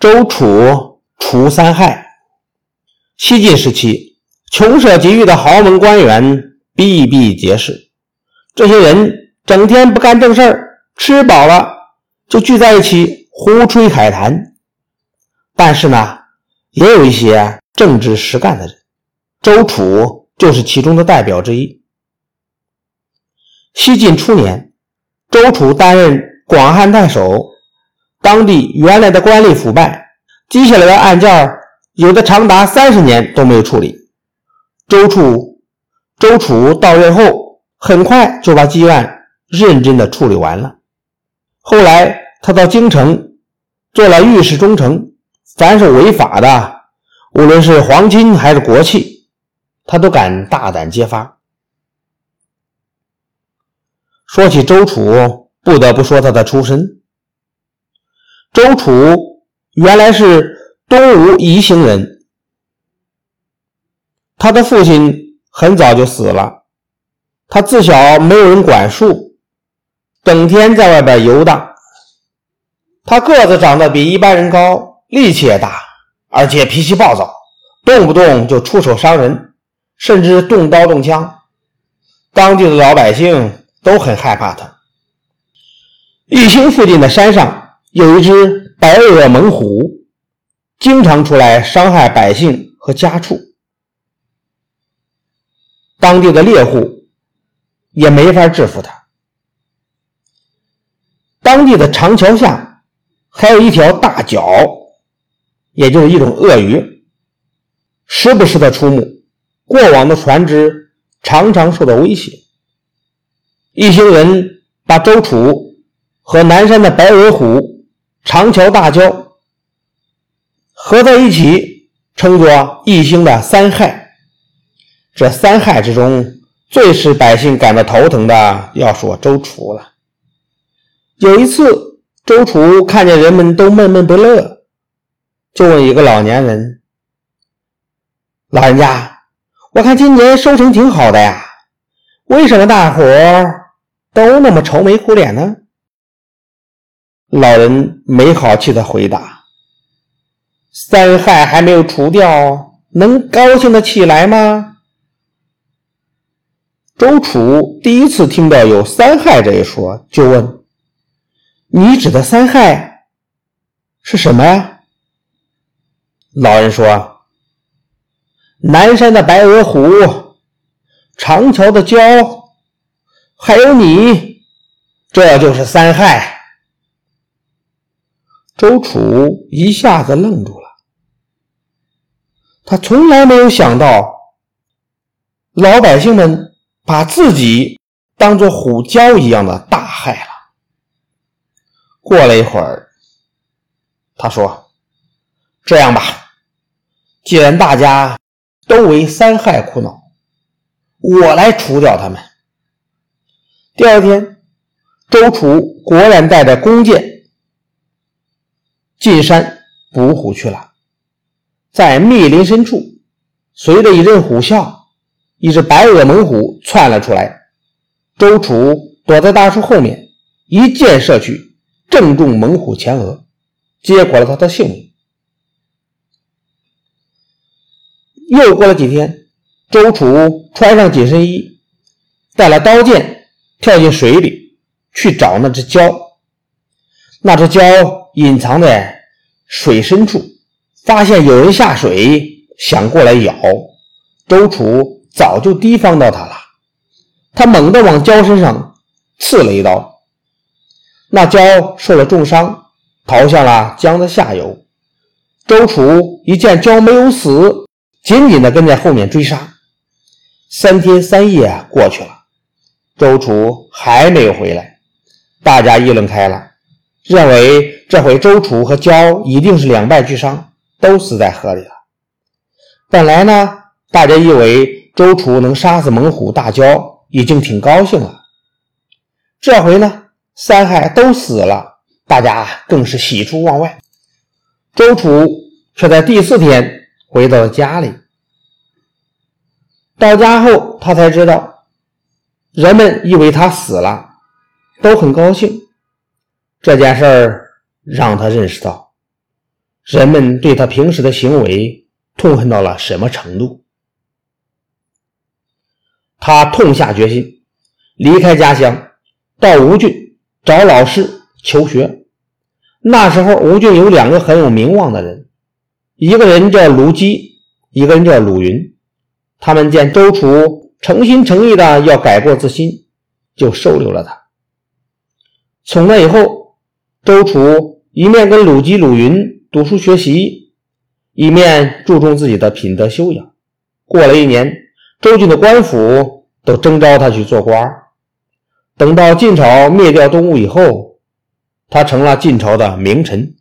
周楚除三害。西晋时期，穷奢极欲的豪门官员比比皆是。这些人整天不干正事儿，吃饱了就聚在一起胡吹海谈。但是呢，也有一些正直实干的人，周楚就是其中的代表之一。西晋初年，周楚担任广汉太守，当地原来的官吏腐败，积下来的案件有的长达三十年都没有处理。周楚周楚到任后，很快就把积案认真的处理完了。后来他到京城做了御史中丞，凡是违法的，无论是皇亲还是国戚，他都敢大胆揭发。说起周楚，不得不说他的出身。周楚原来是东吴宜兴人，他的父亲很早就死了，他自小没有人管束，整天在外边游荡。他个子长得比一般人高，力气也大，而且脾气暴躁，动不动就出手伤人，甚至动刀动枪。当地的老百姓。都很害怕他。宜兴附近的山上有一只白额猛虎，经常出来伤害百姓和家畜，当地的猎户也没法制服它。当地的长桥下还有一条大角，也就是一种鳄鱼，时不时的出没，过往的船只常常受到威胁。一行人把周楚和南山的白额虎、长桥大蛟合在一起，称作一星的三害。这三害之中，最使百姓感到头疼的，要说周楚了。有一次，周楚看见人们都闷闷不乐，就问一个老年人：“老人家，我看今年收成挺好的呀，为什么大伙？”都那么愁眉苦脸呢？老人没好气的回答：“三害还没有除掉，能高兴的起来吗？”周楚第一次听到有三害这一说，就问：“你指的三害是什么呀？”老人说：“南山的白额虎，长桥的蛟。”还有你，这就是三害。周楚一下子愣住了，他从来没有想到，老百姓们把自己当做虎蛟一样的大害了。过了一会儿，他说：“这样吧，既然大家都为三害苦恼，我来除掉他们。”第二天，周楚果然带着弓箭进山捕虎去了。在密林深处，随着一阵虎啸，一只白额猛虎窜了出来。周楚躲在大树后面，一箭射去，正中猛虎前额，结果了他的性命。又过了几天，周楚穿上紧身衣，带了刀剑。跳进水里去找那只蛟，那只蛟隐藏在水深处，发现有人下水想过来咬，周楚早就提防到他了。他猛地往蛟身上刺了一刀，那蛟受了重伤，逃向了江的下游。周楚一见蛟没有死，紧紧地跟在后面追杀。三天三夜过去了。周楚还没有回来，大家议论开了，认为这回周楚和焦一定是两败俱伤，都死在河里了。本来呢，大家以为周楚能杀死猛虎大焦，已经挺高兴了。这回呢，三害都死了，大家更是喜出望外。周楚却在第四天回到了家里，到家后他才知道。人们以为他死了，都很高兴。这件事儿让他认识到，人们对他平时的行为痛恨到了什么程度？他痛下决心，离开家乡，到吴郡找老师求学。那时候，吴郡有两个很有名望的人，一个人叫卢基，一个人叫鲁云。他们见周楚诚心诚意的要改过自新，就收留了他。从那以后，周楚一面跟鲁基、鲁云读书学习，一面注重自己的品德修养。过了一年，周郡的官府都征召他去做官。等到晋朝灭掉东吴以后，他成了晋朝的名臣。